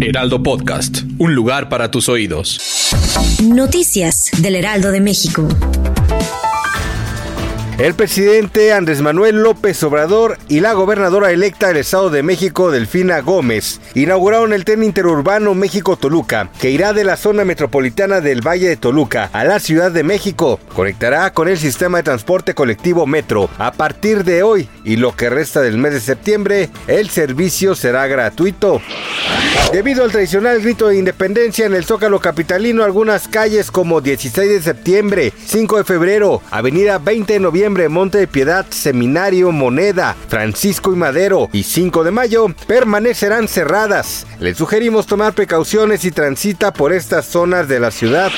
Heraldo Podcast, un lugar para tus oídos. Noticias del Heraldo de México. El presidente Andrés Manuel López Obrador y la gobernadora electa del Estado de México, Delfina Gómez, inauguraron el tren interurbano México-Toluca, que irá de la zona metropolitana del Valle de Toluca a la Ciudad de México. Conectará con el sistema de transporte colectivo Metro. A partir de hoy y lo que resta del mes de septiembre, el servicio será gratuito. Debido al tradicional grito de independencia en el Zócalo Capitalino, algunas calles como 16 de septiembre, 5 de febrero, Avenida 20 de noviembre, Monte de Piedad, Seminario, Moneda, Francisco y Madero y 5 de mayo permanecerán cerradas. Les sugerimos tomar precauciones y transita por estas zonas de la ciudad.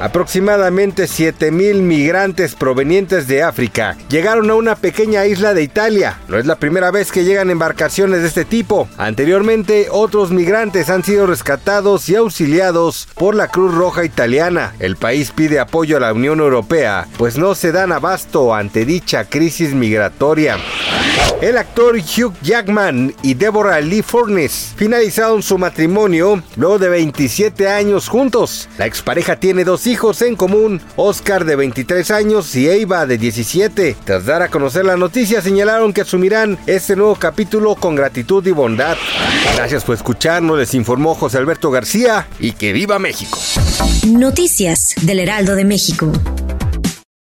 Aproximadamente 7 mil migrantes provenientes de África llegaron a una pequeña isla de Italia. No es la primera vez que llegan embarcaciones de este tipo. Anteriormente, otros migrantes han sido rescatados y auxiliados por la Cruz Roja Italiana. El país pide apoyo a la Unión Europea, pues no se dan abasto ante dicha crisis migratoria. El actor Hugh Jackman y Deborah Lee Furness finalizaron su matrimonio luego de 27 años juntos. La expareja tiene dos hijos en común, Oscar de 23 años y Eva de 17. Tras dar a conocer la noticia señalaron que asumirán este nuevo capítulo con gratitud y bondad. Gracias por escucharnos, les informó José Alberto García y que viva México. Noticias del Heraldo de México.